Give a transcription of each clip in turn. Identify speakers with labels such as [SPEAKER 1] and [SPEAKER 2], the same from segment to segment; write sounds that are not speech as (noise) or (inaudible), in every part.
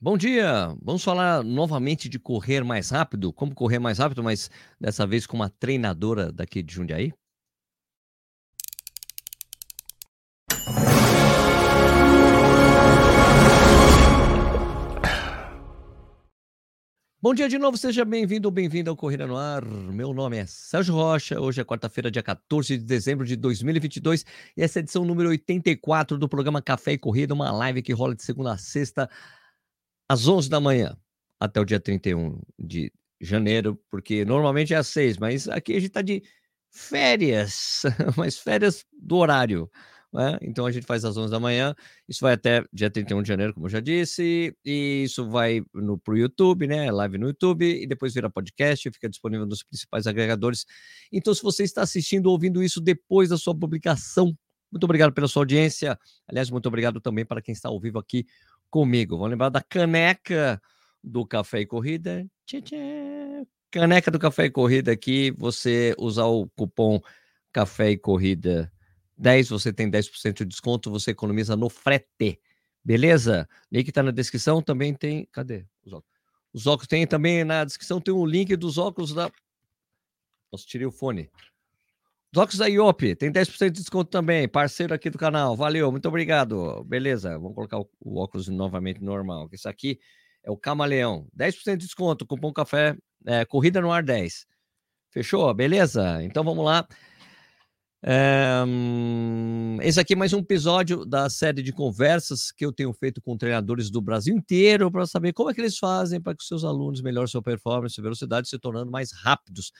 [SPEAKER 1] Bom dia! Vamos falar novamente de correr mais rápido, como correr mais rápido, mas dessa vez com uma treinadora daqui de Jundiaí? Bom dia de novo, seja bem-vindo ou bem-vinda ao Corrida no Ar. Meu nome é Sérgio Rocha. Hoje é quarta-feira, dia 14 de dezembro de 2022 e essa é a edição número 84 do programa Café e Corrida, uma live que rola de segunda a sexta às 11 da manhã até o dia 31 de janeiro, porque normalmente é às 6, mas aqui a gente está de férias, (laughs) mas férias do horário. Né? Então a gente faz às 11 da manhã, isso vai até dia 31 de janeiro, como eu já disse, e isso vai para o YouTube, né? Live no YouTube, e depois vira podcast, fica disponível nos principais agregadores. Então, se você está assistindo ou ouvindo isso depois da sua publicação, muito obrigado pela sua audiência. Aliás, muito obrigado também para quem está ao vivo aqui comigo. Vamos lembrar da caneca do Café e Corrida. Tchê, tchê. Caneca do Café e Corrida aqui, você usar o cupom Café e Corrida 10, você tem 10% de desconto, você economiza no frete. Beleza? Link está na descrição, também tem. Cadê os óculos? Os óculos tem também na descrição, tem um link dos óculos da. Nossa, tirei o fone. Óculos da IOP, tem 10% de desconto também, parceiro aqui do canal. Valeu, muito obrigado. Beleza, vamos colocar o, o óculos novamente normal. Isso aqui é o Camaleão. 10% de desconto, cupom café, é, corrida no ar 10. Fechou? Beleza? Então vamos lá. É, esse aqui é mais um episódio da série de conversas que eu tenho feito com treinadores do Brasil inteiro para saber como é que eles fazem para que os seus alunos melhorem sua performance, velocidade, se tornando mais rápidos.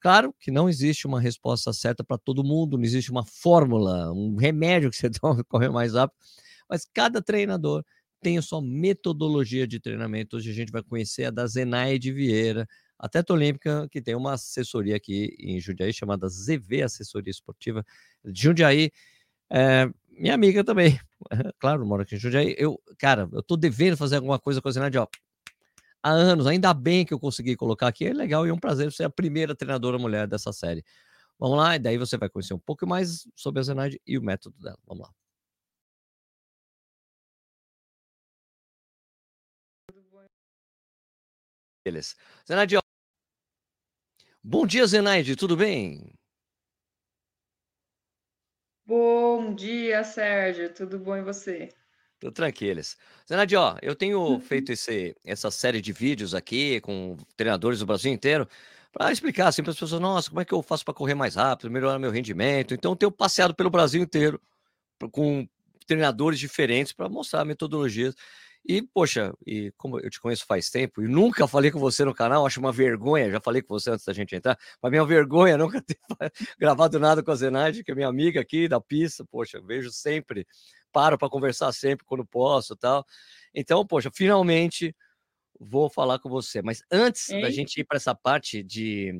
[SPEAKER 1] Claro que não existe uma resposta certa para todo mundo, não existe uma fórmula, um remédio que você (laughs) toma correr mais rápido, mas cada treinador tem a sua metodologia de treinamento. Hoje a gente vai conhecer a da Zenaide Vieira, atleta olímpica, que tem uma assessoria aqui em Jundiaí chamada ZV Assessoria Esportiva de Jundiaí. É, minha amiga também, (laughs) claro, mora aqui em Jundiaí. Eu, cara, eu tô devendo fazer alguma coisa com a Zenaide, ó, há anos. Ainda bem que eu consegui colocar aqui. É legal e é um prazer ser a primeira treinadora mulher dessa série. Vamos lá, e daí você vai conhecer um pouco mais sobre a Zenaide e o método dela. Vamos lá. Beleza. Zenaide, Bom dia, Zenaide, tudo bem?
[SPEAKER 2] Bom dia, Sérgio, tudo bom e você?
[SPEAKER 1] Tô tranquilos. Zenaide, ó, eu tenho uhum. feito esse, essa série de vídeos aqui com treinadores do Brasil inteiro para explicar assim para as pessoas, nossa, como é que eu faço para correr mais rápido, melhorar meu rendimento. Então, eu tenho passeado pelo Brasil inteiro com treinadores diferentes para mostrar metodologias. E, poxa, e como eu te conheço faz tempo e nunca falei com você no canal, acho uma vergonha, já falei com você antes da gente entrar, mas minha vergonha (laughs) nunca ter gravado nada com a Zenaide, que é minha amiga aqui da pista, poxa, vejo sempre, paro para conversar sempre quando posso tal. Então, poxa, finalmente vou falar com você. Mas antes Ei? da gente ir para essa parte de,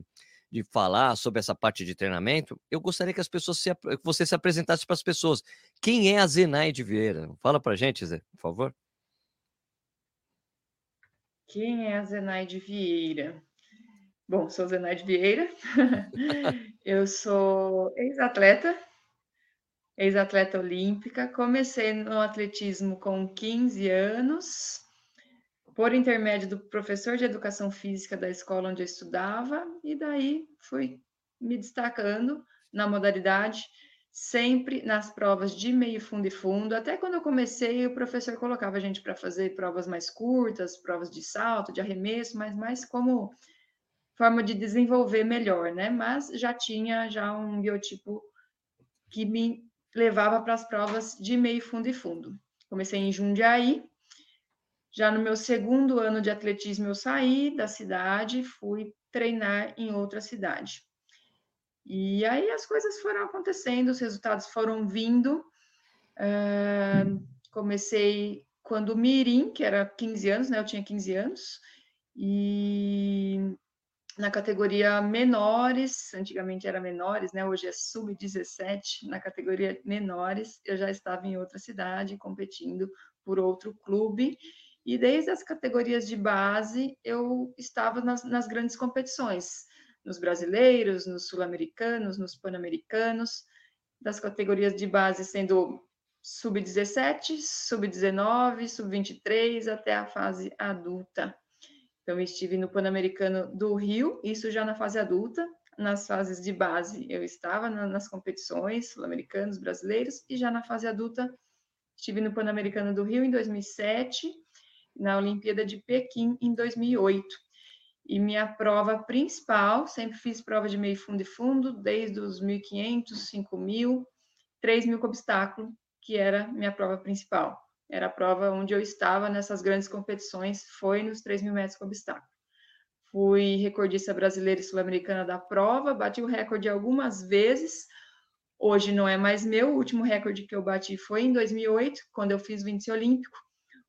[SPEAKER 1] de falar sobre essa parte de treinamento, eu gostaria que as pessoas se, que você se apresentasse para as pessoas. Quem é a Zenaide Vieira? Fala para gente, Zé, por favor.
[SPEAKER 2] Quem é a Zenaide Vieira? Bom, sou Zenaide Vieira, (laughs) eu sou ex-atleta, ex-atleta olímpica. Comecei no atletismo com 15 anos, por intermédio do professor de educação física da escola onde eu estudava, e daí fui me destacando na modalidade sempre nas provas de meio fundo e fundo. Até quando eu comecei, o professor colocava a gente para fazer provas mais curtas, provas de salto, de arremesso, mas mais como forma de desenvolver melhor, né? Mas já tinha já um biotipo que me levava para as provas de meio fundo e fundo. Comecei em Jundiaí. Já no meu segundo ano de atletismo, eu saí da cidade, fui treinar em outra cidade. E aí as coisas foram acontecendo, os resultados foram vindo. Uh, comecei quando Mirim, que era 15 anos, né? Eu tinha 15 anos, e na categoria menores, antigamente era menores, né? Hoje é sub-17, na categoria menores, eu já estava em outra cidade competindo por outro clube. E desde as categorias de base eu estava nas, nas grandes competições nos brasileiros, nos sul-americanos, nos pan-americanos, das categorias de base sendo sub-17, sub-19, sub-23 até a fase adulta. Então, estive no Pan-Americano do Rio, isso já na fase adulta. Nas fases de base, eu estava na, nas competições sul-americanos, brasileiros, e já na fase adulta, estive no Pan-Americano do Rio em 2007, na Olimpíada de Pequim em 2008. E minha prova principal, sempre fiz prova de meio fundo e fundo, desde os 1.500, 5.000, 3.000 com obstáculo, que era minha prova principal era a prova onde eu estava nessas grandes competições, foi nos 3 mil metros com obstáculo. Fui recordista brasileira e sul-americana da prova, bati o recorde algumas vezes, hoje não é mais meu, o último recorde que eu bati foi em 2008, quando eu fiz o índice olímpico,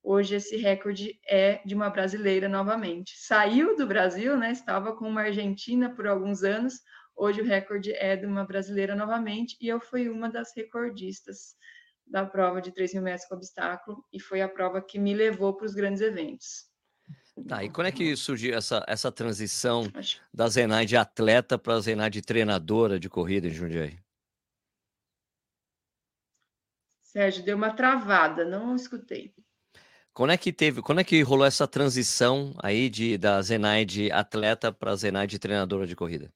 [SPEAKER 2] hoje esse recorde é de uma brasileira novamente. Saiu do Brasil, né, estava com uma argentina por alguns anos, hoje o recorde é de uma brasileira novamente, e eu fui uma das recordistas da prova de 3 mil metros com obstáculo e foi a prova que me levou para os grandes eventos.
[SPEAKER 1] Tá, e quando é que surgiu essa, essa transição Acho... da Zenai de atleta para a Zenai de treinadora de corrida em Jundiaí?
[SPEAKER 2] Sérgio, deu uma travada, não escutei.
[SPEAKER 1] Quando é que teve, quando é que rolou essa transição aí de da Zenai de atleta para a Zenai de treinadora de corrida?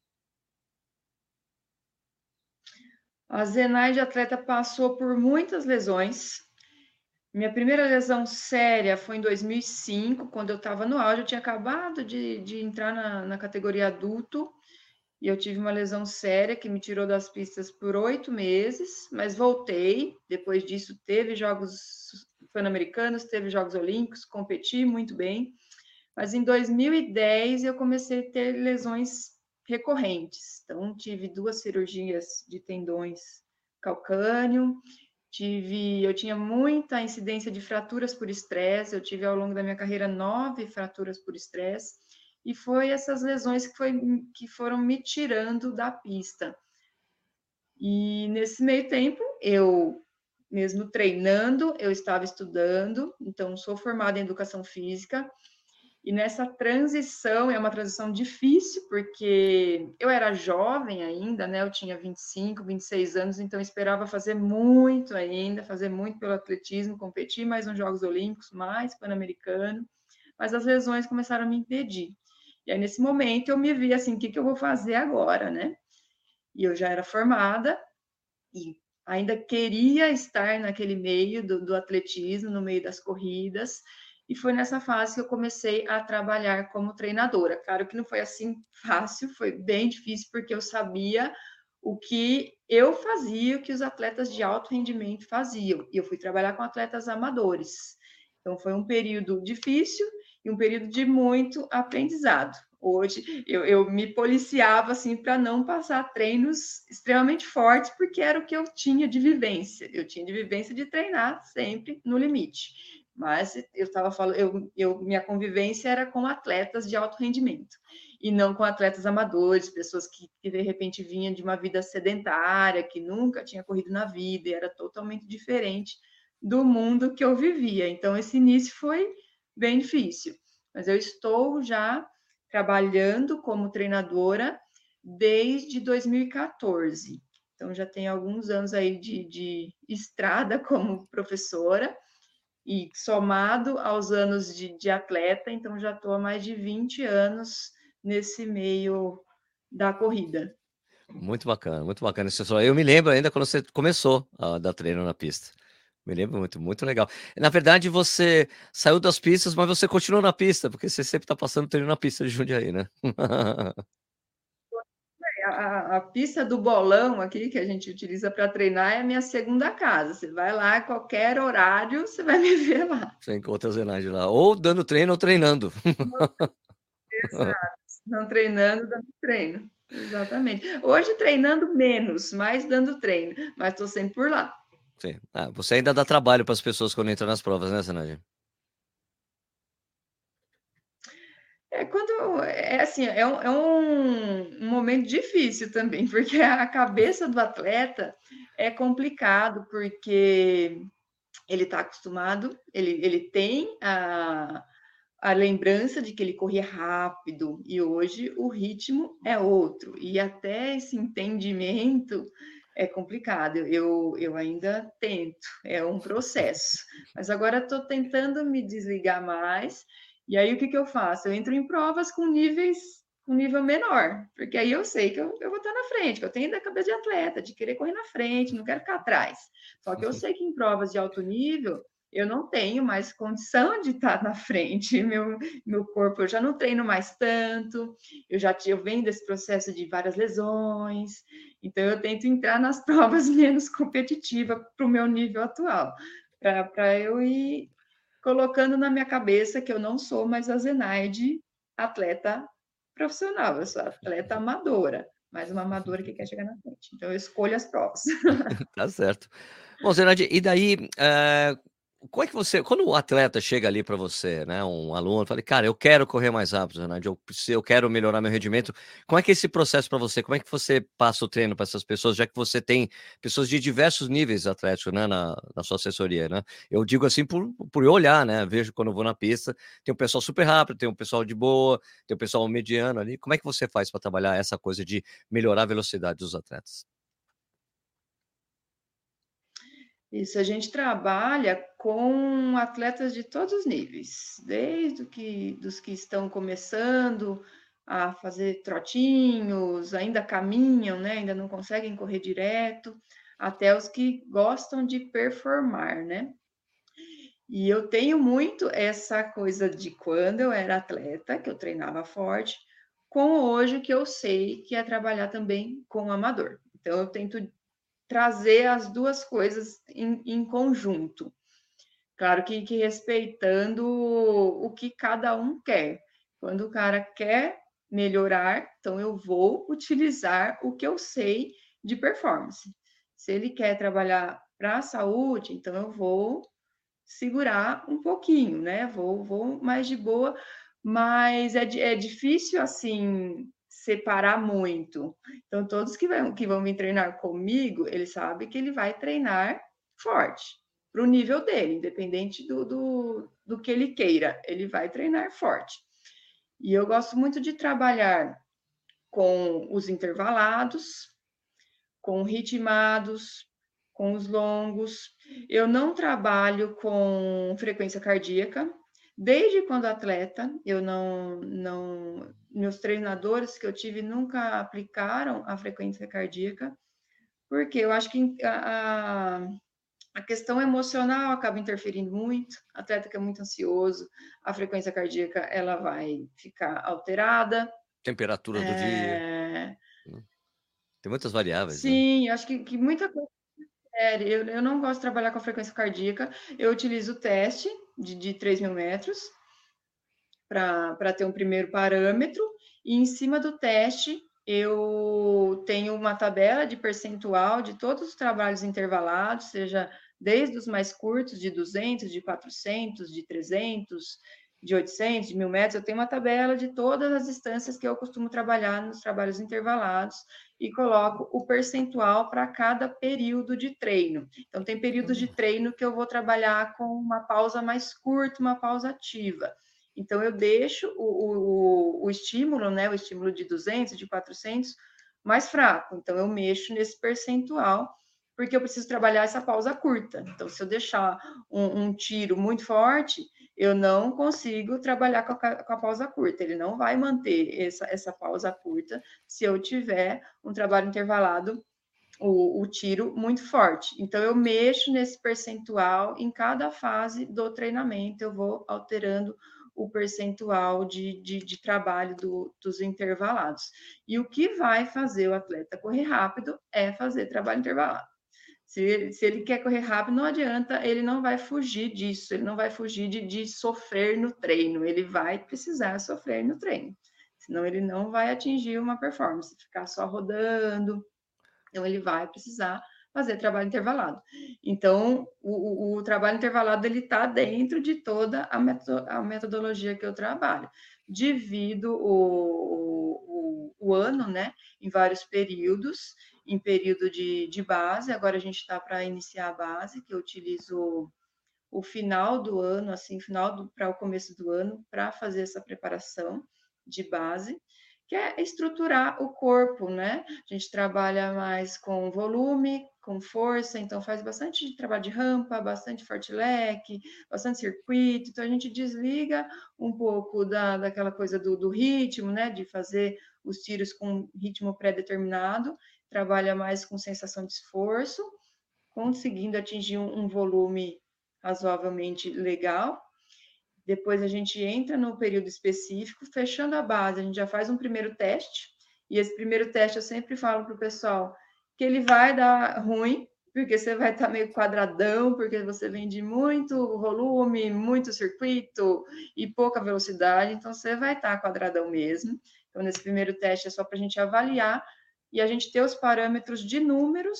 [SPEAKER 2] A Zenaide atleta passou por muitas lesões. Minha primeira lesão séria foi em 2005, quando eu estava no auge. Eu tinha acabado de, de entrar na, na categoria adulto e eu tive uma lesão séria que me tirou das pistas por oito meses, mas voltei. Depois disso, teve Jogos Pan-Americanos, teve Jogos Olímpicos, competi muito bem. Mas em 2010 eu comecei a ter lesões recorrentes. Então, tive duas cirurgias de tendões calcâneo, tive, eu tinha muita incidência de fraturas por estresse, eu tive ao longo da minha carreira nove fraturas por estresse, e foi essas lesões que, foi, que foram me tirando da pista. E nesse meio tempo, eu, mesmo treinando, eu estava estudando, então sou formada em educação física, e nessa transição, é uma transição difícil, porque eu era jovem ainda, né? Eu tinha 25, 26 anos, então esperava fazer muito ainda, fazer muito pelo atletismo, competir mais nos Jogos Olímpicos, mais Pan-Americano, mas as lesões começaram a me impedir. E aí, nesse momento, eu me vi assim: o que, que eu vou fazer agora, né? E eu já era formada e ainda queria estar naquele meio do, do atletismo, no meio das corridas, e foi nessa fase que eu comecei a trabalhar como treinadora. Claro que não foi assim fácil, foi bem difícil, porque eu sabia o que eu fazia, o que os atletas de alto rendimento faziam. E eu fui trabalhar com atletas amadores. Então, foi um período difícil e um período de muito aprendizado. Hoje, eu, eu me policiava assim para não passar treinos extremamente fortes, porque era o que eu tinha de vivência. Eu tinha de vivência de treinar sempre no limite mas eu estava falando, eu, eu, minha convivência era com atletas de alto rendimento e não com atletas amadores, pessoas que, que, de repente vinham de uma vida sedentária, que nunca tinha corrido na vida, e era totalmente diferente do mundo que eu vivia. Então, esse início foi bem difícil, mas eu estou já trabalhando como treinadora desde 2014. Então, já tem alguns anos aí de, de estrada (laughs) como professora, e somado aos anos de, de atleta, então já estou há mais de 20 anos nesse meio da corrida.
[SPEAKER 1] Muito bacana, muito bacana. Eu me lembro ainda quando você começou a dar treino na pista. Me lembro muito, muito legal. Na verdade, você saiu das pistas, mas você continuou na pista, porque você sempre está passando treino na pista de Jundiaí, né? (laughs)
[SPEAKER 2] a, a, pista do bolão aqui, que a gente utiliza para treinar, é a minha segunda casa. Você vai lá, qualquer horário, você vai me ver lá.
[SPEAKER 1] Você encontra a Zenaide lá, ou dando treino ou treinando.
[SPEAKER 2] Exato. Não treinando, dando treino. Exatamente. Hoje treinando menos, mas dando treino. Mas estou sempre por lá.
[SPEAKER 1] Sim. Ah, você ainda dá trabalho para as pessoas quando entram nas provas, né, Zenaide?
[SPEAKER 2] É quando é assim, é um, é um momento difícil também, (laughs) porque a cabeça do atleta é complicado, porque ele está acostumado, ele, ele tem a, a lembrança de que ele corria rápido, e hoje o ritmo é outro, e até esse entendimento é complicado. Eu, eu ainda tento, é um processo. Mas agora estou tentando me desligar mais. E aí o que, que eu faço? Eu entro em provas com níveis um nível menor, porque aí eu sei que eu, eu vou estar na frente, que eu tenho da cabeça de atleta, de querer correr na frente, não quero ficar atrás. Só que eu sei que em provas de alto nível eu não tenho mais condição de estar na frente. (laughs) Meu, meu corpo, eu já não treino mais tanto, eu já eu venho desse processo de várias lesões, então eu tento entrar nas (laughs) provas menos competitivas para o meu nível atual, para eu ir colocando na minha cabeça que eu não sou mais a Zenaide atleta profissional, eu sou atleta amadora, mas uma amadora que quer chegar na frente. Então eu escolho as provas. (laughs)
[SPEAKER 1] tá certo. Bom, Zenaide, e daí, é, como é que você, quando o atleta chega ali para você, né, um aluno, fala, cara, eu quero correr mais rápido, Renato, eu, eu quero melhorar meu rendimento. Como é que é esse processo para você? Como é que você passa o treino para essas pessoas, já que você tem pessoas de diversos níveis atléticos, né, na, na sua assessoria, né? Eu digo assim por, por olhar, né? Vejo quando eu vou na pista, tem um pessoal super rápido, tem um pessoal de boa, tem um pessoal mediano ali. Como é que você faz para trabalhar essa coisa de melhorar a velocidade dos atletas?
[SPEAKER 2] Isso, a gente trabalha com atletas de todos os níveis, desde que, dos que estão começando a fazer trotinhos, ainda caminham, né? ainda não conseguem correr direto, até os que gostam de performar, né? E eu tenho muito essa coisa de quando eu era atleta, que eu treinava forte, com hoje que eu sei que é trabalhar também com amador. Então eu tento trazer as duas coisas em, em conjunto. Claro que, que respeitando o que cada um quer. Quando o cara quer melhorar, então eu vou utilizar o que eu sei de performance. Se ele quer trabalhar para a saúde, então eu vou segurar um pouquinho, né? Vou, vou mais de boa, mas é, é difícil assim separar muito. Então, todos que vão, que vão vir treinar comigo, ele sabe que ele vai treinar forte, para o nível dele, independente do, do, do que ele queira, ele vai treinar forte. E eu gosto muito de trabalhar com os intervalados, com ritmados, com os longos. Eu não trabalho com frequência cardíaca, Desde quando atleta, eu não, não, meus treinadores que eu tive nunca aplicaram a frequência cardíaca, porque eu acho que a, a questão emocional acaba interferindo muito, atleta que é muito ansioso, a frequência cardíaca ela vai ficar alterada.
[SPEAKER 1] Temperatura do é... dia. Hum. Tem muitas variáveis.
[SPEAKER 2] Né? Sim, né? acho que, que muita coisa. Eu, eu não gosto de trabalhar com a frequência cardíaca, eu utilizo o teste, de, de 3 mil metros para ter um primeiro parâmetro, e em cima do teste eu tenho uma tabela de percentual de todos os trabalhos intervalados, seja desde os mais curtos, de 200, de 400, de 300, de 800, de 1000 metros, eu tenho uma tabela de todas as distâncias que eu costumo trabalhar nos trabalhos intervalados e coloco o percentual para cada período de treino. Então, tem períodos de treino que eu vou trabalhar com uma pausa mais curta, uma pausa ativa. Então, eu deixo o, o, o estímulo, né, o estímulo de 200, de 400, mais fraco. Então, eu mexo nesse percentual porque eu preciso trabalhar essa pausa curta. Então, se eu deixar um, um tiro muito forte, eu não consigo trabalhar com a, com a, pausa curta. Ele não vai manter essa, essa pausa curta se eu tiver um trabalho intervalado, o, o tiro muito forte. Então, eu mexo nesse percentual em cada fase do treinamento, eu vou alterando o percentual de, de, de trabalho do, dos intervalados. E o que vai fazer o atleta correr rápido é fazer trabalho intervalado. Se, se ele quer correr rápido, não adianta, ele não vai fugir disso, ele não vai fugir de, de sofrer no treino, ele vai precisar sofrer no treino, senão ele não vai atingir uma performance, ficar só rodando, então ele vai precisar fazer trabalho intervalado. Então, o, o, o trabalho intervalado ele está dentro de toda a, meto, a, metodologia que eu trabalho. Divido o, o, o ano, né, em vários períodos em período de, de base, agora a gente está para iniciar a base, que eu utilizo o final do ano, assim, final para o começo do ano, para fazer essa preparação de base, que é estruturar o corpo, né? A gente trabalha mais com volume, com força, então faz bastante trabalho de rampa, bastante fartlek, bastante circuito, então a gente desliga um pouco da, daquela coisa do, do ritmo, né, de fazer os tiros com ritmo pré-determinado, trabalha mais com sensação de esforço, conseguindo atingir um, um volume razoavelmente legal, depois a gente entra no período específico, fechando a base, a gente já faz um primeiro teste, e esse primeiro teste eu sempre falo para o pessoal que ele vai dar ruim, porque você vai estar tá meio quadradão, porque você vem de muito volume, muito circuito e pouca velocidade, então você vai estar tá quadradão mesmo. Então, nesse primeiro teste é só para a gente avaliar e a gente ter os parâmetros de números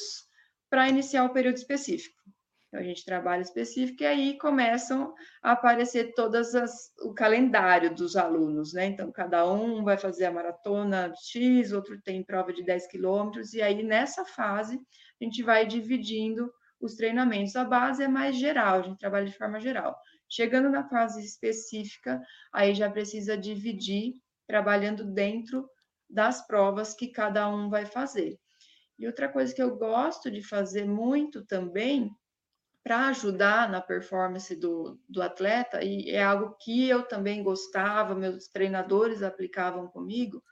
[SPEAKER 2] para iniciar o período específico. Então, a gente trabalha específico e aí começam a aparecer todas as o calendário dos alunos, né? Então, cada um vai fazer a maratona X, outro tem prova de 10 quilômetros, e aí nessa fase a gente vai dividindo os treinamentos. A base é mais geral, a gente trabalha de forma geral. Chegando na fase específica, aí já precisa dividir, trabalhando dentro das provas que cada um vai fazer. E outra coisa que eu gosto de fazer muito também para ajudar na performance do, do atleta, e é algo que eu também gostava, meus treinadores aplicavam comigo,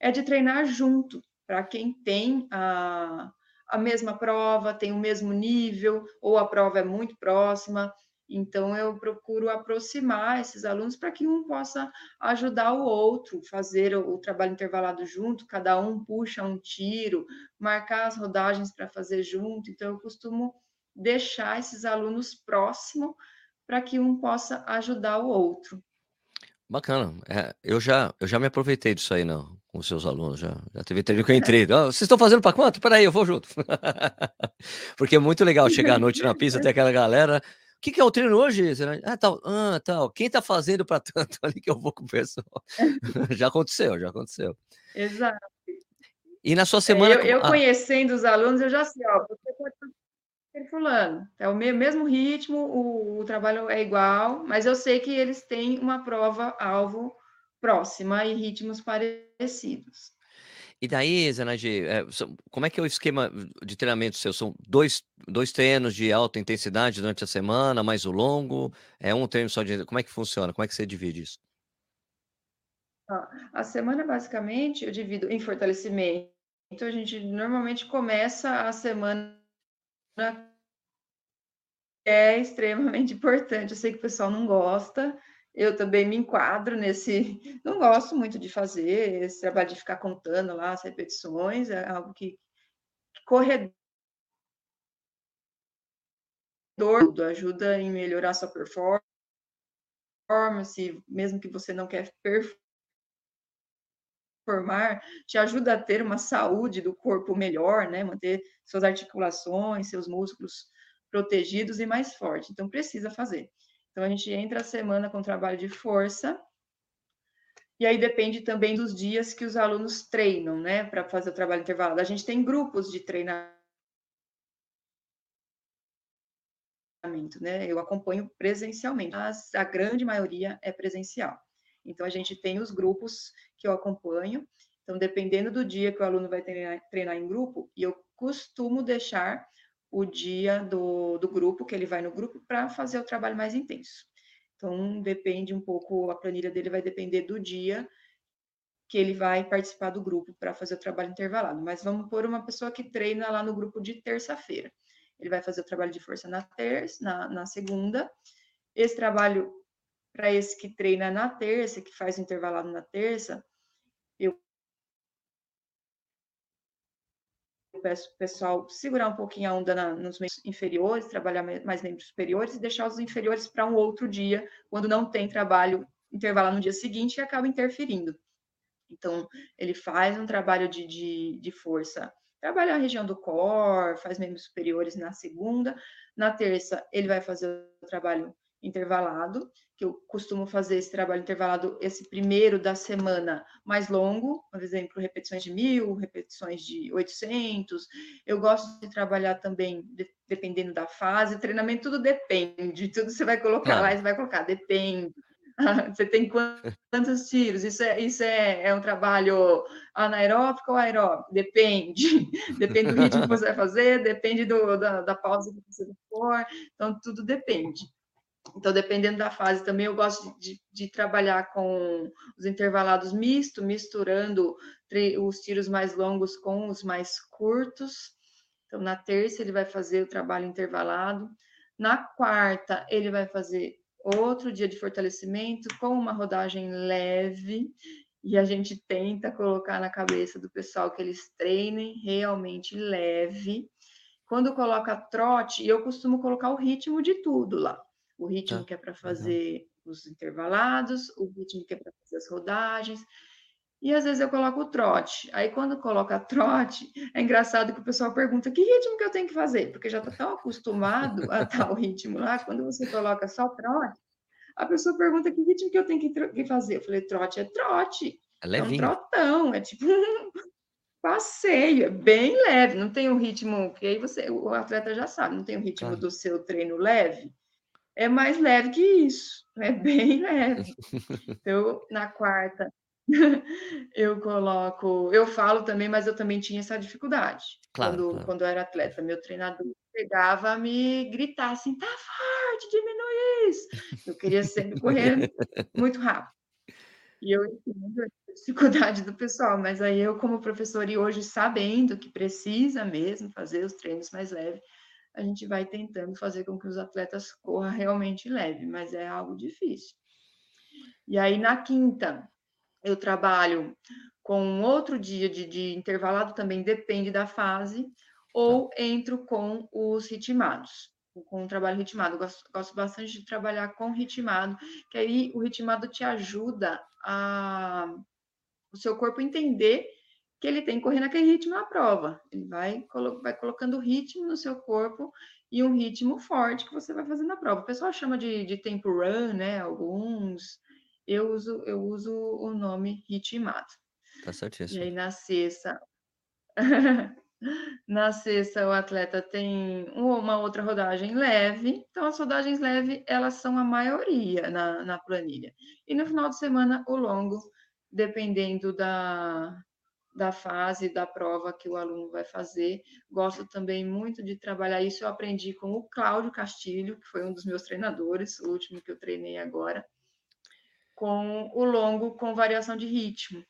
[SPEAKER 2] é de treinar junto, para quem tem a, a mesma prova, tem o mesmo nível, ou a prova é muito próxima. Então, eu procuro aproximar esses alunos para que um possa ajudar o outro, fazer o, trabalho intervalado junto, cada um puxa um tiro, marcar as rodagens para fazer junto. Então, eu costumo deixar esses alunos próximos para que um possa ajudar o outro.
[SPEAKER 1] Bacana. É, eu já eu já me aproveitei disso aí, não, com os seus alunos, já, já teve treino que eu entrei. (laughs) Oh, vocês estão fazendo para quanto? Peraí, eu vou junto. (laughs) Porque é muito legal chegar à noite na pista, ter aquela galera. O que, que é o treino hoje? Ah, tal. Ah, tal. Quem está fazendo para tanto (laughs) ali que eu vou com o pessoal? (laughs) já aconteceu, já aconteceu.
[SPEAKER 2] Exato.
[SPEAKER 1] E na sua semana.
[SPEAKER 2] É, eu, eu ah. conhecendo os alunos, eu já sei, ó, você pode fulano. É o mesmo ritmo, o, o, trabalho é igual, mas eu sei que eles têm uma prova-alvo próxima e ritmos parecidos.
[SPEAKER 1] E daí, Zenaide, é, como é que é o esquema de treinamento seu? São dois, dois treinos de alta intensidade durante a semana, mais o longo? É um treino só de. Como é que funciona? Como é que você divide isso?
[SPEAKER 2] A semana, basicamente, eu divido em fortalecimento. A gente normalmente começa a semana é extremamente (laughs) importante. Eu sei que o pessoal não gosta, eu também me enquadro nesse. (laughs) Não gosto muito de fazer esse trabalho de ficar contando lá as repetições, é algo que, corredor ajuda em melhorar sua performance, mesmo que você não quer performar, te ajuda a ter uma saúde do corpo melhor, né? Manter suas articulações, seus músculos protegidos e mais fortes. Então, precisa fazer. Então, a gente entra a semana com trabalho de força, e aí depende também dos dias que os alunos treinam, né, para fazer o trabalho intervalado. A gente tem grupos de treinamento, né? Eu acompanho presencialmente, mas a grande maioria é presencial. Então, a gente tem os grupos que eu acompanho. Então, dependendo do dia que o aluno vai treinar, treinar em grupo, e eu costumo deixar o dia do, do grupo, que ele vai no grupo, para fazer o trabalho mais intenso. Então, depende um pouco, a planilha dele vai depender do dia que ele vai participar do grupo para fazer o trabalho intervalado. Mas vamos pôr uma pessoa que treina lá no grupo de terça-feira. Ele vai fazer o trabalho de força na terça, na, na segunda. Esse trabalho, para esse que treina na terça, que faz o intervalado na terça, eu peço o pessoal segurar um pouquinho a onda na, nos membros inferiores, trabalhar mais membros superiores e deixar os inferiores para um outro dia, quando não tem trabalho intervalar no dia seguinte e acaba interferindo. Então, ele faz um trabalho de, de, de força, trabalha a região do core, faz membros superiores na segunda, na terça ele vai fazer o trabalho intervalado, que eu costumo fazer esse trabalho intervalado, esse primeiro da semana mais longo, por exemplo, repetições de mil, repetições de 800. Eu gosto de trabalhar também, de, dependendo da fase, treinamento tudo depende, tudo você vai colocar lá, você vai colocar, depende. (laughs) Você tem quantos tiros? Isso é, isso é, é um trabalho anaeróbico ou aeróbico? Depende. (laughs) Depende do ritmo que você vai fazer, depende do, da, da pausa que você for. Então, tudo depende. Então, dependendo da fase também, eu gosto de, de trabalhar com os intervalados misto, misturando os tiros mais longos com os mais curtos. Então, na terça, ele vai fazer o trabalho intervalado. Na quarta, ele vai fazer outro dia de fortalecimento com uma rodagem leve. E a gente tenta colocar na cabeça do pessoal que eles treinem realmente leve. Quando coloca trote, eu costumo colocar o ritmo de tudo lá o ritmo tá. que é para fazer uhum. os intervalados, o ritmo que é para fazer as rodagens. E às vezes eu coloco o trote. Aí quando coloca (laughs) trote, é engraçado que o pessoal pergunta que ritmo que eu tenho que fazer, porque já está tão acostumado a (laughs) tal ritmo lá, quando você coloca só trote, a pessoa pergunta que ritmo que eu tenho que, fazer. Eu falei, trote é trote. É, é um trotão, é tipo um (laughs) passeio, é bem leve, não tem o um ritmo, que aí você, o atleta já sabe, não tem o ritmo claro. do seu treino leve é mais leve que isso, é bem leve. Então, na quarta, (laughs) eu coloco, eu falo também, mas eu também tinha essa dificuldade. Claro, quando, claro. quando eu era atleta, meu treinador pegava a me gritar assim, tá forte, diminui isso. Eu queria sempre correr muito rápido. E eu entendo a dificuldade do pessoal, mas aí eu, como professor, e hoje sabendo que precisa mesmo fazer os treinos mais leves, a gente vai tentando fazer com que os atletas corram realmente leve, mas é algo difícil. E aí, na quinta, eu trabalho com outro dia de, de intervalado, também depende da fase, ou tá. entro com os ritmados, com o trabalho ritmado. Gosto, gosto bastante de trabalhar com ritmado, que aí o ritmado te ajuda a o seu corpo entender que ele tem que correr naquele ritmo na prova. Ele vai, colo vai colocando ritmo no seu corpo e um ritmo forte que você vai fazer na prova. O pessoal chama de, de tempo run, né? Alguns. Eu uso, eu uso o nome ritmado.
[SPEAKER 1] Tá certíssimo.
[SPEAKER 2] E aí na sexta. (laughs) na sexta, o atleta tem uma outra rodagem leve. Então, as rodagens leves, elas são a maioria na, na planilha. E no final de semana, o longo, dependendo da, da fase da prova que o aluno vai fazer. Gosto também muito de trabalhar isso. Eu aprendi com o Cláudio Castilho, que foi um dos meus treinadores, o último que eu treinei agora, com o longo com variação de ritmo.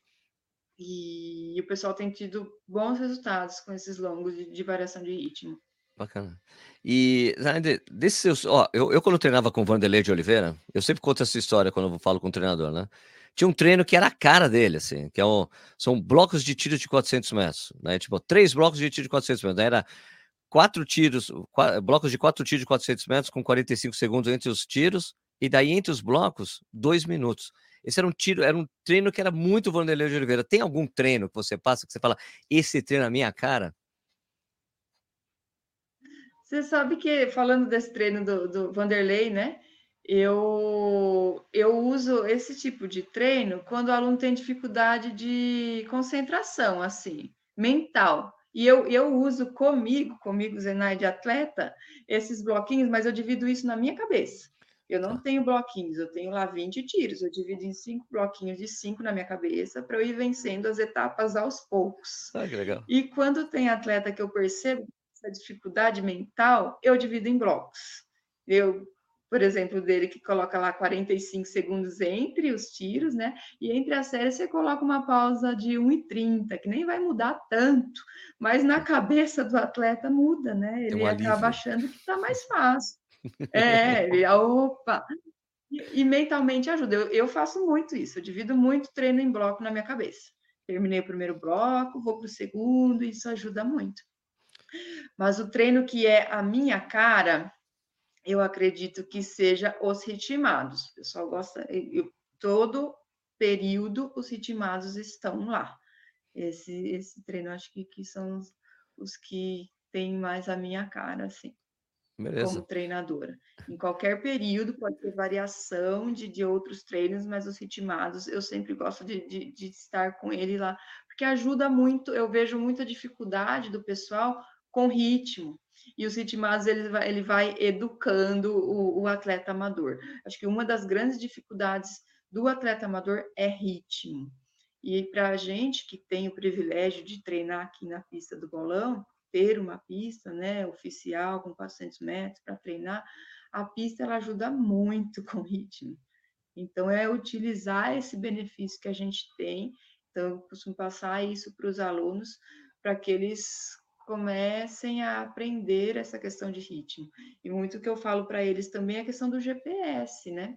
[SPEAKER 2] E o pessoal tem tido bons resultados com esses longos de, de variação de ritmo.
[SPEAKER 1] Bacana. E, Zander, desses seus. Ó, eu, eu, quando treinava com o Vanderlei de Oliveira, eu sempre conto essa história quando eu falo com o treinador, né? Tinha um treino que era a cara dele, assim, que é um, são blocos de tiro de 400 metros, né? Tipo, três blocos de tiro de 400 metros. Daí era quatro tiros, quatro, blocos de quatro tiros de 400 metros com 45 segundos entre os tiros, e daí entre os blocos, dois minutos. Esse era um tiro, era um treino que era muito Vanderlei de Oliveira. Tem algum treino que você passa que você fala, esse treino é a minha cara?
[SPEAKER 2] Você sabe que, falando desse treino do, do Vanderlei, né? Eu, eu uso esse tipo de treino quando o aluno tem dificuldade de concentração, assim, mental. E eu, eu uso comigo, comigo, Zenai de atleta, esses bloquinhos, mas eu divido isso na minha cabeça. Eu não tá. tenho bloquinhos, eu tenho lá 20 tiros, eu divido em cinco bloquinhos de cinco na minha cabeça para eu ir vencendo as etapas aos poucos.
[SPEAKER 1] Ah, que legal.
[SPEAKER 2] E quando tem atleta que eu percebo essa dificuldade mental, eu divido em blocos. Eu por exemplo, dele que coloca lá 45 segundos entre os tiros, né? E entre as séries você coloca uma pausa de 1,30, que nem vai mudar tanto, mas na cabeça do atleta muda, né? Ele um acaba achando que está mais fácil. É, ele, opa! E, e mentalmente ajuda. Eu, eu faço muito isso, eu divido muito treino em bloco na minha cabeça. Terminei o primeiro bloco, vou para o segundo, isso ajuda muito. Mas o treino que é a minha cara, eu acredito que seja os ritmados. O pessoal gosta, eu, todo período os ritmados estão lá. Esse, esse treino, acho que, que são os, os que têm mais a minha cara, assim, Beleza. como treinadora. Em qualquer período pode ter variação de, de outros treinos, mas os ritmados eu sempre gosto de, de, de estar com ele lá, porque ajuda muito, eu vejo muita dificuldade do pessoal com ritmo. E os ritmados ele vai, ele vai educando o, o atleta amador. Acho que uma das grandes dificuldades do atleta amador é ritmo. E para a gente que tem o privilégio de treinar aqui na pista do bolão, ter uma pista né, oficial com 400 metros para treinar, a pista ela ajuda muito (laughs) com ritmo. Então, é utilizar esse benefício que a gente tem. Então, eu costumo passar isso para os alunos, para que eles comecem a aprender essa questão de ritmo. E muito que eu falo para eles também é a questão do GPS, né?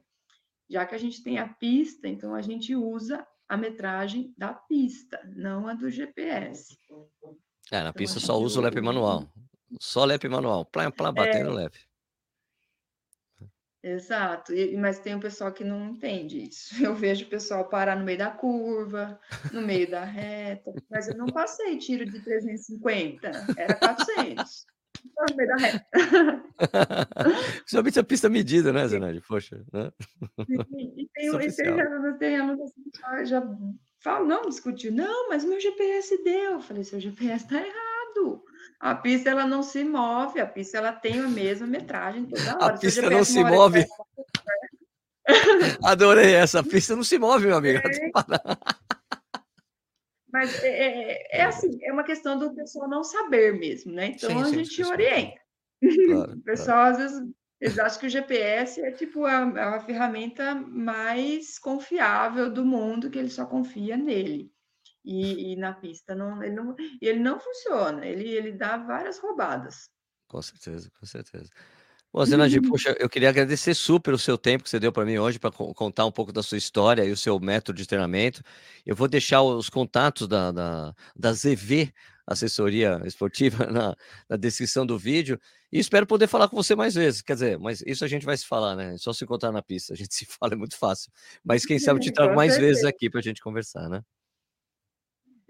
[SPEAKER 2] Já que a gente tem a pista, então a gente usa a metragem da pista, não a do GPS.
[SPEAKER 1] É, na então, pista só usa o lep manual. Só lep manual. Plá, plá, batendo é, lep.
[SPEAKER 2] Exato, e, mas tem o pessoal que não entende isso. (laughs) Eu vejo o pessoal parar no meio da curva, no meio da reta, mas eu não passei tiro de 350, era 400. No meio da reta. (laughs)
[SPEAKER 1] Principalmente a pista medida, né, Zenade? Poxa, né?
[SPEAKER 2] Sim, e tem, (laughs) e tem alunos, tem alunos que já falam, não, discutiu, não, mas meu GPS deu. Eu falei, seu GPS está errado. A pista ela não se move, a pista ela tem a mesma metragem toda hora.
[SPEAKER 1] A pista não se move. Adorei essa. A pista não se move, meu amigo. É. (laughs)
[SPEAKER 2] Mas é, é, é, assim, é uma questão do pessoal não saber mesmo, né? Então sim, a sim, gente orienta. Claro, (laughs) o pessoal claro. às vezes eles acham que o GPS é tipo a, a ferramenta mais confiável do mundo, que ele só confia nele. E, e, na pista não, ele não, ele não funciona, ele, ele dá várias roubadas.
[SPEAKER 1] Com certeza, com certeza. Bom, Zenadi, (laughs) poxa, eu queria agradecer super o seu tempo que você deu para mim hoje para contar um pouco da sua história e o seu método de treinamento. Eu vou deixar os contatos da, da, da ZV, assessoria esportiva, (laughs) na, na descrição do vídeo. E espero poder falar com você mais vezes. Quer dizer, mas isso a gente vai se falar, né? Só se encontrar na pista. (laughs) A gente se fala, é muito fácil. Mas quem sabe te trago mais vezes aqui para a gente conversar, né?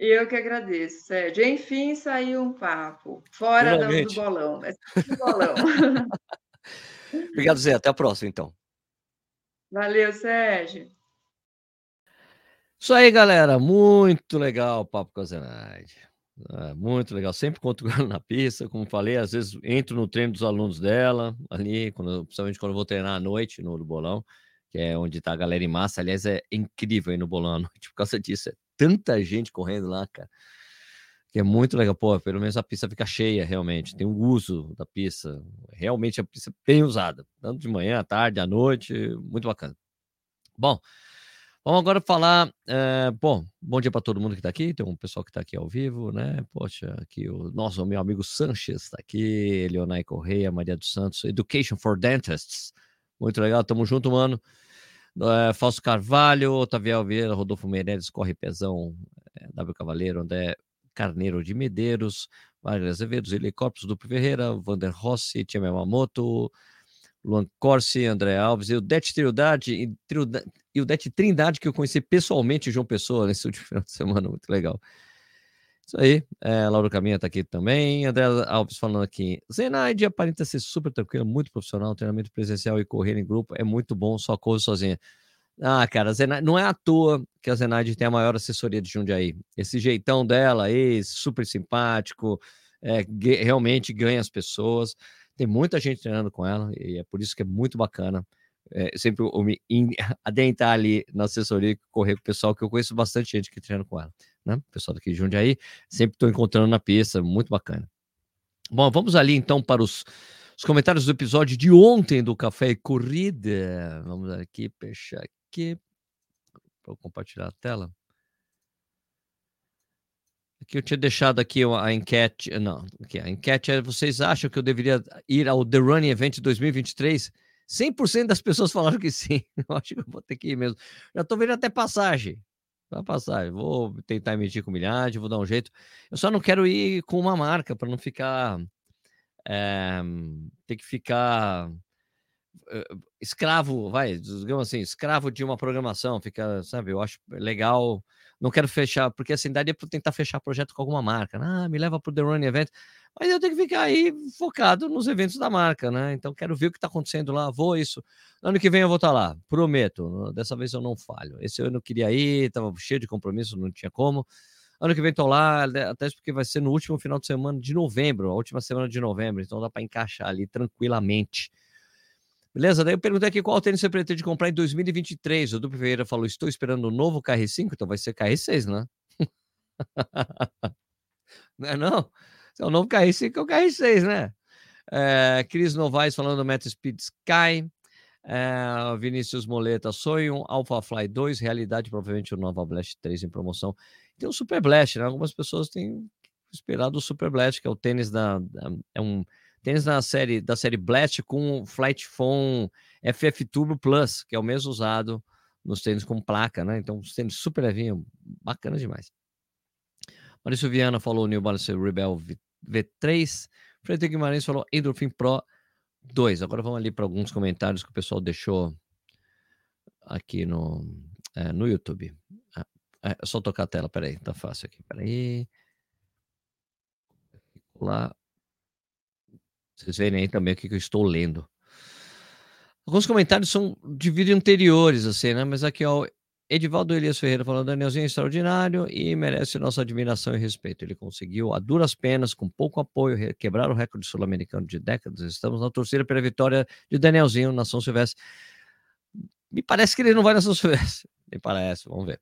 [SPEAKER 2] Eu que agradeço, Sérgio. Enfim, saiu um papo. Fora do, do bolão. Mas do bolão.
[SPEAKER 1] Obrigado, Zé. Até a próxima, então.
[SPEAKER 2] Valeu, Sérgio.
[SPEAKER 1] Isso aí, galera. Muito legal o papo com a Zenaide. É, muito legal. Sempre conto com ela na pista. Como falei, às vezes entro no treino dos alunos dela, ali, quando, principalmente quando eu vou treinar à noite no, no bolão, que é onde está a galera em massa. Aliás, é incrível aí no bolão à (laughs) noite por causa disso. É tanta gente correndo lá, cara. Que é muito legal. Pô, pelo menos a pista fica cheia, realmente. Tem o uso da pista. Realmente a pista é bem usada. Tanto de manhã, à tarde, à noite. Muito bacana. Bom, vamos agora falar. É, bom, bom dia para todo mundo que está aqui. Tem um pessoal que está aqui ao vivo, né? Poxa, aqui o nosso meu amigo Sanches está aqui. Leonai Correia, Maria dos Santos, Education for Dentists. Muito legal, tamo junto, mano é, Fausto Carvalho, Otaviel Vieira, Rodolfo Meirelles, Corre Pezão, é, W Cavaleiro, André Carneiro de Medeiros, Wagner Azevedo, Helicópteros, Duplo Ferreira, Vander Rossi, Tia Yamamoto, Luan Corsi, André Alves e o Det Trindade, e, e o Det Trindade que eu conheci pessoalmente João Pessoa nesse último (laughs) final de semana, muito legal. Isso aí. É, Laura Caminha está aqui também. André Alves falando aqui. Zenaide aparenta ser super tranquila, muito profissional. Treinamento presencial e correr em grupo é muito bom, só corre sozinha. Ah, cara, Zenaide, não é à toa que a Zenaide tem a maior assessoria de Jundiaí. Esse jeitão dela aí, super simpático, é, realmente ganha as pessoas. Tem muita gente treinando com ela e é por isso que é muito bacana. É, sempre eu me (laughs) adentrar ali na assessoria correr com o pessoal, que eu conheço bastante gente que treina com ela né? Pessoal daqui de Jundiaí, sempre estou encontrando na pista, muito bacana. Bom, vamos ali então para os, os comentários do episódio de ontem do Café e Corrida. Vamos aqui, fechar aqui, para compartilhar a tela. Aqui eu tinha deixado aqui a enquete, não, aqui, a enquete é, vocês acham que eu deveria ir ao The Running Event 2023? 100% das pessoas falaram que sim. (laughs) Eu acho que eu vou ter que ir mesmo. Já estou vendo até passagem. Vai passar, vou tentar emitir com milhagem, vou dar um jeito. Eu só não quero ir com uma marca para não ficar. É, ter que ficar uh, escravo, vai, digamos assim, escravo de uma programação, fica, sabe, eu acho legal. Não quero fechar, porque assim, daria para tentar fechar projeto com alguma marca. Ah, me leva para o The Running Event mas eu tenho que ficar aí focado nos eventos da marca, né? Então quero ver o que está acontecendo lá, vou isso. Ano que vem eu vou estar tá lá, prometo. Dessa vez eu não falho. Esse ano eu não queria ir, estava cheio de compromisso, não tinha como. Ano que vem tô lá, né, até porque vai ser no último final de semana de novembro, a última semana de novembro, então dá para encaixar ali tranquilamente. Beleza? Daí eu perguntei aqui qual tênis você pretende comprar em 2023. O Duplo Ferreira falou: estou esperando o novo KR5, então vai ser KR6, né? (laughs) não é não? É o novo KR5 é o KR6, né? É, Cris Novaes falando do Meta Speed Sky. É, Vinícius Moleta, sonho, Alpha Fly 2, realidade, provavelmente o Nova Blast 3 em promoção. Tem o Super Blast, né? Algumas pessoas têm esperado o Super Blast, que é o tênis da. da é um tênis da série, da série Blast com Flight Phone FF Turbo Plus, que é o mesmo usado nos tênis com placa, né? Então, os tênis super levinho, bacana demais. Maurício Viana falou New Balance Rebel V3. Frederico Guimarães falou Endorphin Pro 2. Agora vamos ali para alguns comentários que o pessoal deixou aqui no, é, no YouTube. É, é só tocar a tela, peraí, tá fácil aqui, peraí. Lá. Vocês verem aí também o que, que eu estou lendo. Alguns comentários são de vídeo anteriores, assim, né? Mas aqui, ó, Edivaldo Elias Ferreira falando, Danielzinho é extraordinário e merece nossa admiração e respeito. Ele conseguiu, a duras penas, com pouco apoio, quebrar o recorde sul-americano de décadas. Estamos na torcida pela vitória de Danielzinho na São Silvestre. Me parece que ele não vai na São Silvestre. (laughs) Me parece, vamos ver.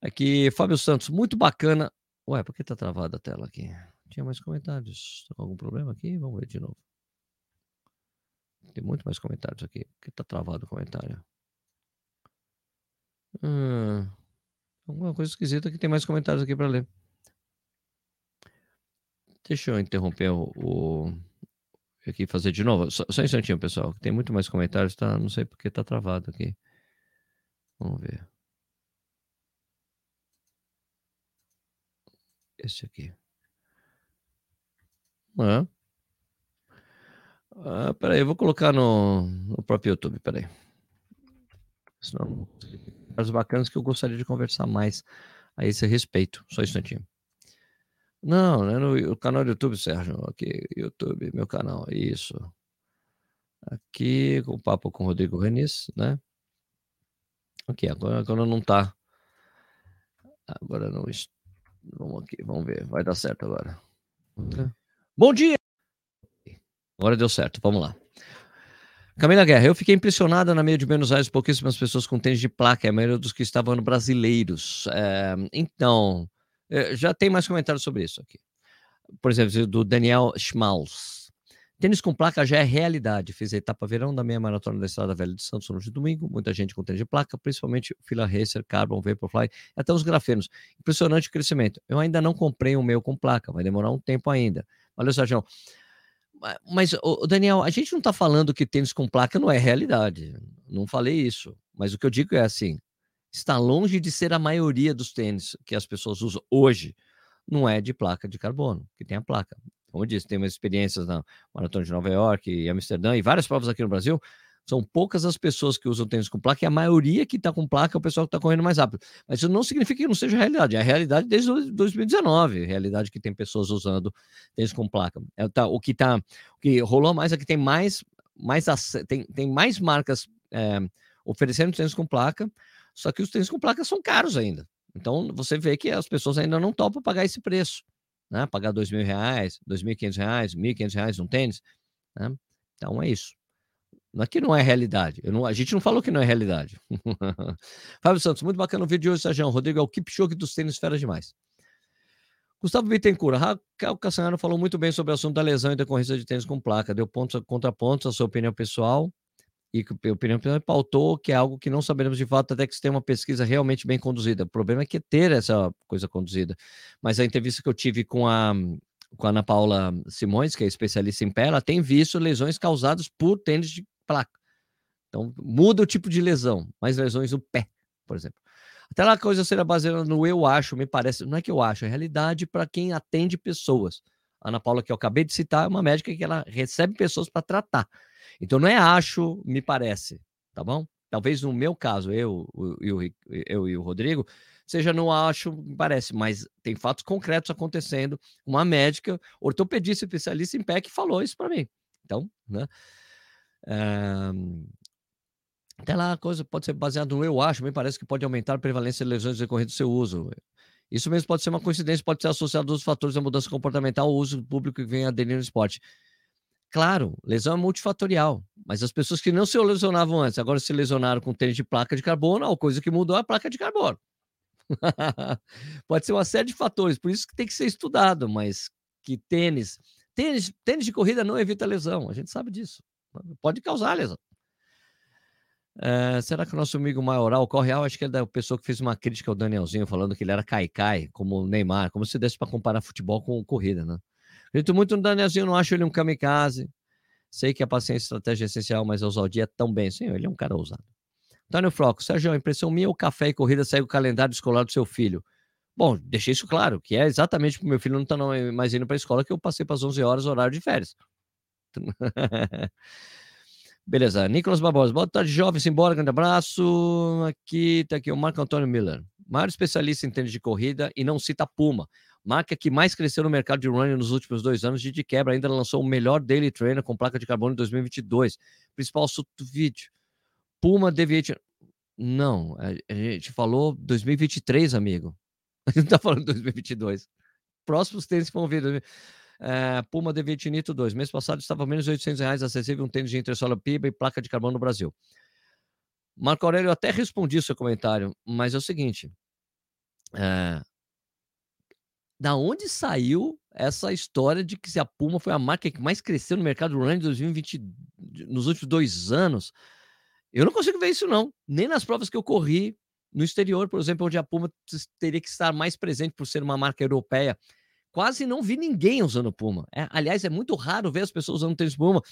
[SPEAKER 1] Aqui, Fábio Santos, muito bacana. Ué, por que tá travada a tela aqui? Tinha mais comentários. Algum problema aqui? Vamos ver de novo. Tem muito mais comentários aqui. Por que tá travado o comentário? Hum, alguma coisa esquisita que tem mais comentários aqui para ler. Deixa eu interromper o, o aqui fazer de novo. Só, só um instantinho, pessoal. Tem muito mais comentários, tá? Não sei porque tá travado aqui. Vamos ver. Esse aqui. Ah. Ah, peraí, eu vou colocar no, no próprio YouTube, peraí. Senão as bacanas que eu gostaria de conversar mais a esse respeito. Só um instantinho. Não, né, no canal do YouTube, Sérgio. Aqui, YouTube, meu canal. Isso. Aqui, com o papo com o Rodrigo Renis, né? Ok, agora, agora não tá. Agora não. Vamos aqui, vamos ver. Vai dar certo agora. Bom dia! Agora deu certo, vamos lá. Camila Guerra, eu fiquei impressionada na meio de Buenos Aires, pouquíssimas pessoas com tênis de placa, a maioria dos que estavam brasileiros. É, então, é, já tem mais comentários sobre isso aqui. Por exemplo, do Daniel Schmalz. Tênis com placa já é realidade. Fiz a etapa verão da meia maratona da Estrada Velha de Santos no de domingo. Muita gente com tênis de placa, principalmente Fila Racer, Carbon, Vaporfly, até os grafenos. Impressionante o crescimento. Eu ainda não comprei o meu com placa, vai demorar um tempo ainda. Valeu, Sérgio. Mas, o Daniel, a gente não está falando que tênis com placa não é realidade. Não falei isso. Mas o que eu digo é assim: está longe de ser a maioria dos tênis que as pessoas usam hoje. Não é de placa de carbono, que tem a placa. Como eu disse, tem umas experiências na Maratona de Nova York e Amsterdã e várias provas aqui no Brasil são poucas as pessoas que usam tênis com placa e a maioria que está com placa é o pessoal que está correndo mais rápido. Mas isso não significa que não seja realidade. É a realidade desde 2019, realidade que tem pessoas usando tênis com placa. É, tá, o que tá, o que rolou mais é que tem mais, mais tem, tem mais marcas é, oferecendo tênis com placa, só que os tênis com placa são caros ainda. Então você vê que as pessoas ainda não topam pagar esse preço, né? Pagar dois mil reais, dois mil quinhentos reais, mil quinhentos reais num tênis, né? Então é isso. Não é que não é realidade. Não, a gente não falou que não é realidade. (laughs) Fábio Santos, muito bacana o vídeo de hoje, Sérgio. Rodrigo é o Kipchoge dos tênis fera demais. Gustavo Bittencourt, Raquel Cassanaro falou muito bem sobre o assunto da lesão e decorrência de tênis com placa. Deu pontos contra pontos, a sua opinião pessoal. E a opinião pessoal pautou que é algo que não saberemos de fato até que se tenha uma pesquisa realmente bem conduzida. O problema é que é ter essa coisa conduzida. Mas a entrevista que eu tive com a com a Ana Paula Simões, que é especialista em pé, ela tem visto lesões causadas por tênis de placa. Então, muda o tipo de lesão, mais lesões no pé, por exemplo. Até lá a coisa será baseada no eu acho, me parece. Não é que eu acho, é realidade para quem atende pessoas. A Ana Paula, que eu acabei de citar, é uma médica que ela recebe pessoas para tratar. Então, não é acho, me parece, tá bom? Talvez no meu caso, eu, eu, eu e o Rodrigo, seja no acho, me parece, mas tem fatos concretos acontecendo. Uma médica, ortopedista especialista em pé, que falou isso para mim. Então, né? Até lá a coisa pode ser baseada no eu acho, me parece que pode aumentar a prevalência de lesões decorrentes do seu uso. Isso mesmo pode ser uma coincidência, pode ser associado a outros fatores da mudança comportamental ou uso público que vem aderindo no esporte. Claro, lesão é multifatorial, mas as pessoas que não se lesionavam antes, agora se lesionaram com tênis de placa de carbono, a coisa que mudou é a placa de carbono. (laughs) Pode ser uma série de fatores, por isso que tem que ser estudado, mas que tênis, tênis, tênis de corrida não evita lesão, a gente sabe disso. Pode causar lesão. É, será que o nosso amigo Maioral, o Correal, acho que é da pessoa que fez uma crítica ao Danielzinho, falando que ele era caicai, como o Neymar, como se desse para comparar futebol com corrida, né? Acredito muito no Danielzinho, não acho ele um kamikaze. Sei que a paciência e estratégia é essencial, mas a ousadia é tão bem. Sim, ele é um cara ousado. Antônio Floco, Sérgio, a impressão minha, o café e corrida segue o calendário escolar do seu filho. Bom, deixei isso claro, que é exatamente porque meu filho não está mais indo para a escola que eu passei para as 11 horas, horário de férias. (laughs) Beleza, Nicolas Barbosa, boa tarde, jovem, simbora, grande abraço. Aqui está aqui o Marco Antônio Miller, maior especialista em tênis de corrida e não cita Puma marca que mais cresceu no mercado de running nos últimos dois anos, de, de quebra ainda lançou o melhor daily trainer com placa de carbono em 2022. Principal vídeo. Puma Deviation. Não, a, gente falou 2023, amigo. (laughs) A gente não tá falando 2022. Próximos tênis que vão vir. É, Puma Deviate Nito 2. Mês passado estava menos de 800 reais acessível um tênis de entressola PIBA e placa de carbono no Brasil. Marco Aurélio, eu até respondi o seu comentário, mas é o seguinte. É, da onde saiu essa história de que a Puma foi a marca que mais cresceu no mercado running em 2020, nos últimos dois anos? Eu não consigo ver isso, não. Nem nas provas que eu corri no exterior, por exemplo, onde a Puma teria que estar mais presente por ser uma marca europeia. Quase não vi ninguém usando Puma. É, aliás, é muito raro ver as pessoas usando tênis Puma.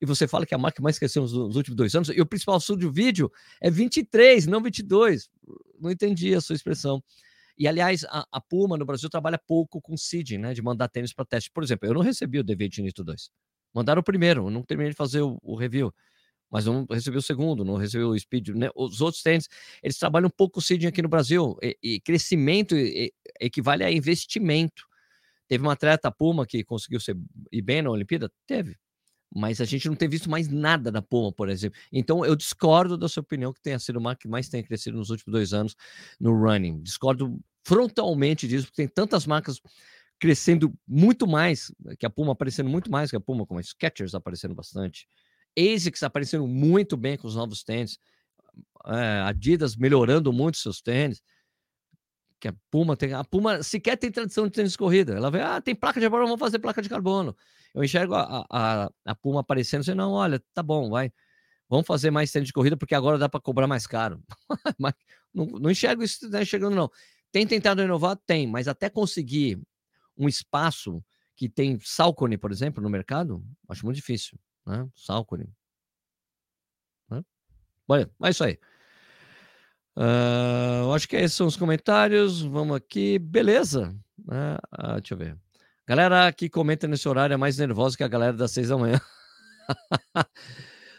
[SPEAKER 1] E você fala que a marca mais cresceu nos, nos últimos dois anos, e o principal assunto do vídeo é 23, não 22. Não entendi a sua expressão. E, aliás, a, a, Puma no Brasil trabalha pouco com seeding, né? De mandar tênis para teste. Por exemplo, eu não recebi o DV de Nito 2. Mandaram o primeiro, eu não terminei de fazer o, o review. Mas não recebi o segundo, não recebi o Speed. Né? Os outros tênis, eles trabalham um pouco com seeding aqui no Brasil. E, e crescimento e, equivale a investimento. Teve uma atleta Puma que conseguiu ser, ir bem na Olimpíada? Teve mas a gente não tem visto mais nada da Puma, por exemplo. Então eu discordo da sua opinião que tenha sido marca que mais tenha crescido nos últimos dois anos no running. Discordo frontalmente disso, porque tem tantas marcas crescendo muito mais, que a Puma aparecendo muito mais que a Puma, como a Skechers aparecendo bastante, ASICS aparecendo muito bem com os novos tênis, é, Adidas melhorando muito seus tênis, que a Puma tem, a Puma sequer tem tradição de tênis de corrida, ela vê, ah, tem placa de carbono, vamos fazer placa de carbono. Eu enxergo a, a, a Puma aparecendo, assim, não, olha, tá bom, vai, vamos fazer mais tênis de corrida, porque agora dá para cobrar mais caro. (laughs) Não, não enxergo isso né, chegando, não. Tem tentado inovar? Tem, mas até conseguir um espaço que tem Salcone, por exemplo, no mercado, acho muito difícil, né? Salcone. Né? Olha, é isso aí. Uh, acho que esses são os comentários. Vamos aqui. Beleza. Uh, deixa eu ver. Galera que comenta nesse horário é mais nervosa que a galera das seis da manhã.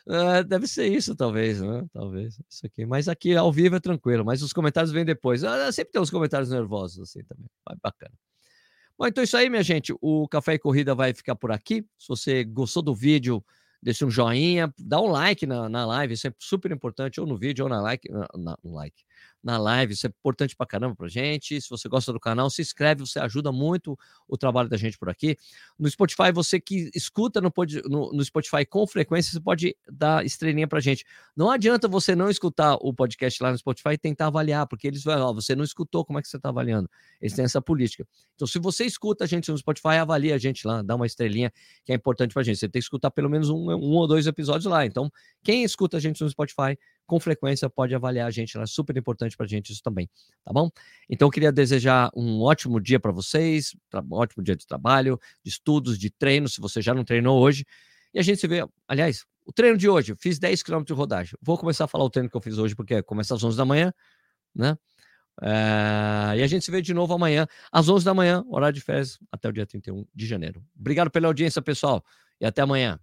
[SPEAKER 1] Uh, (laughs) deve ser isso, talvez, né? Talvez. Isso aqui. Mas aqui ao vivo é tranquilo, mas os comentários vêm depois. Uh, sempre tem uns comentários nervosos assim também. Bacana. Bom, então é isso aí, minha gente. O Café e Corrida vai ficar por aqui. Se você gostou do vídeo, deixa um joinha, dá um like na, na live, isso é super importante, ou no vídeo, ou na like, na, na like, na live, isso é importante pra caramba pra gente. Se você gosta do canal, se inscreve, você ajuda muito o trabalho da gente por aqui. No Spotify, você que escuta no, no, no Spotify com frequência, você pode dar estrelinha pra gente. Não adianta você não escutar o podcast lá no Spotify e tentar avaliar, porque eles vão, ó, você não escutou, como é que você tá avaliando? Eles têm essa política. Então, se você escuta a gente no Spotify, avalia a gente lá, dá uma estrelinha, que é importante pra gente. Você tem que escutar pelo menos um, um ou dois episódios lá. Então, quem escuta a gente no Spotify, com frequência pode avaliar a gente, é super importante para a gente isso também, tá bom? Então eu queria desejar um ótimo dia para vocês, um ótimo dia de trabalho, de estudos, de treino, se você já não treinou hoje. E a gente se vê, aliás, o treino de hoje, fiz 10 km de rodagem. Vou começar a falar o treino que eu fiz hoje, porque começa às 11 da manhã, né? É, e a gente se vê de novo amanhã, às 11 da manhã, horário de férias, até o dia 31 de janeiro. Obrigado pela audiência, pessoal, e até amanhã.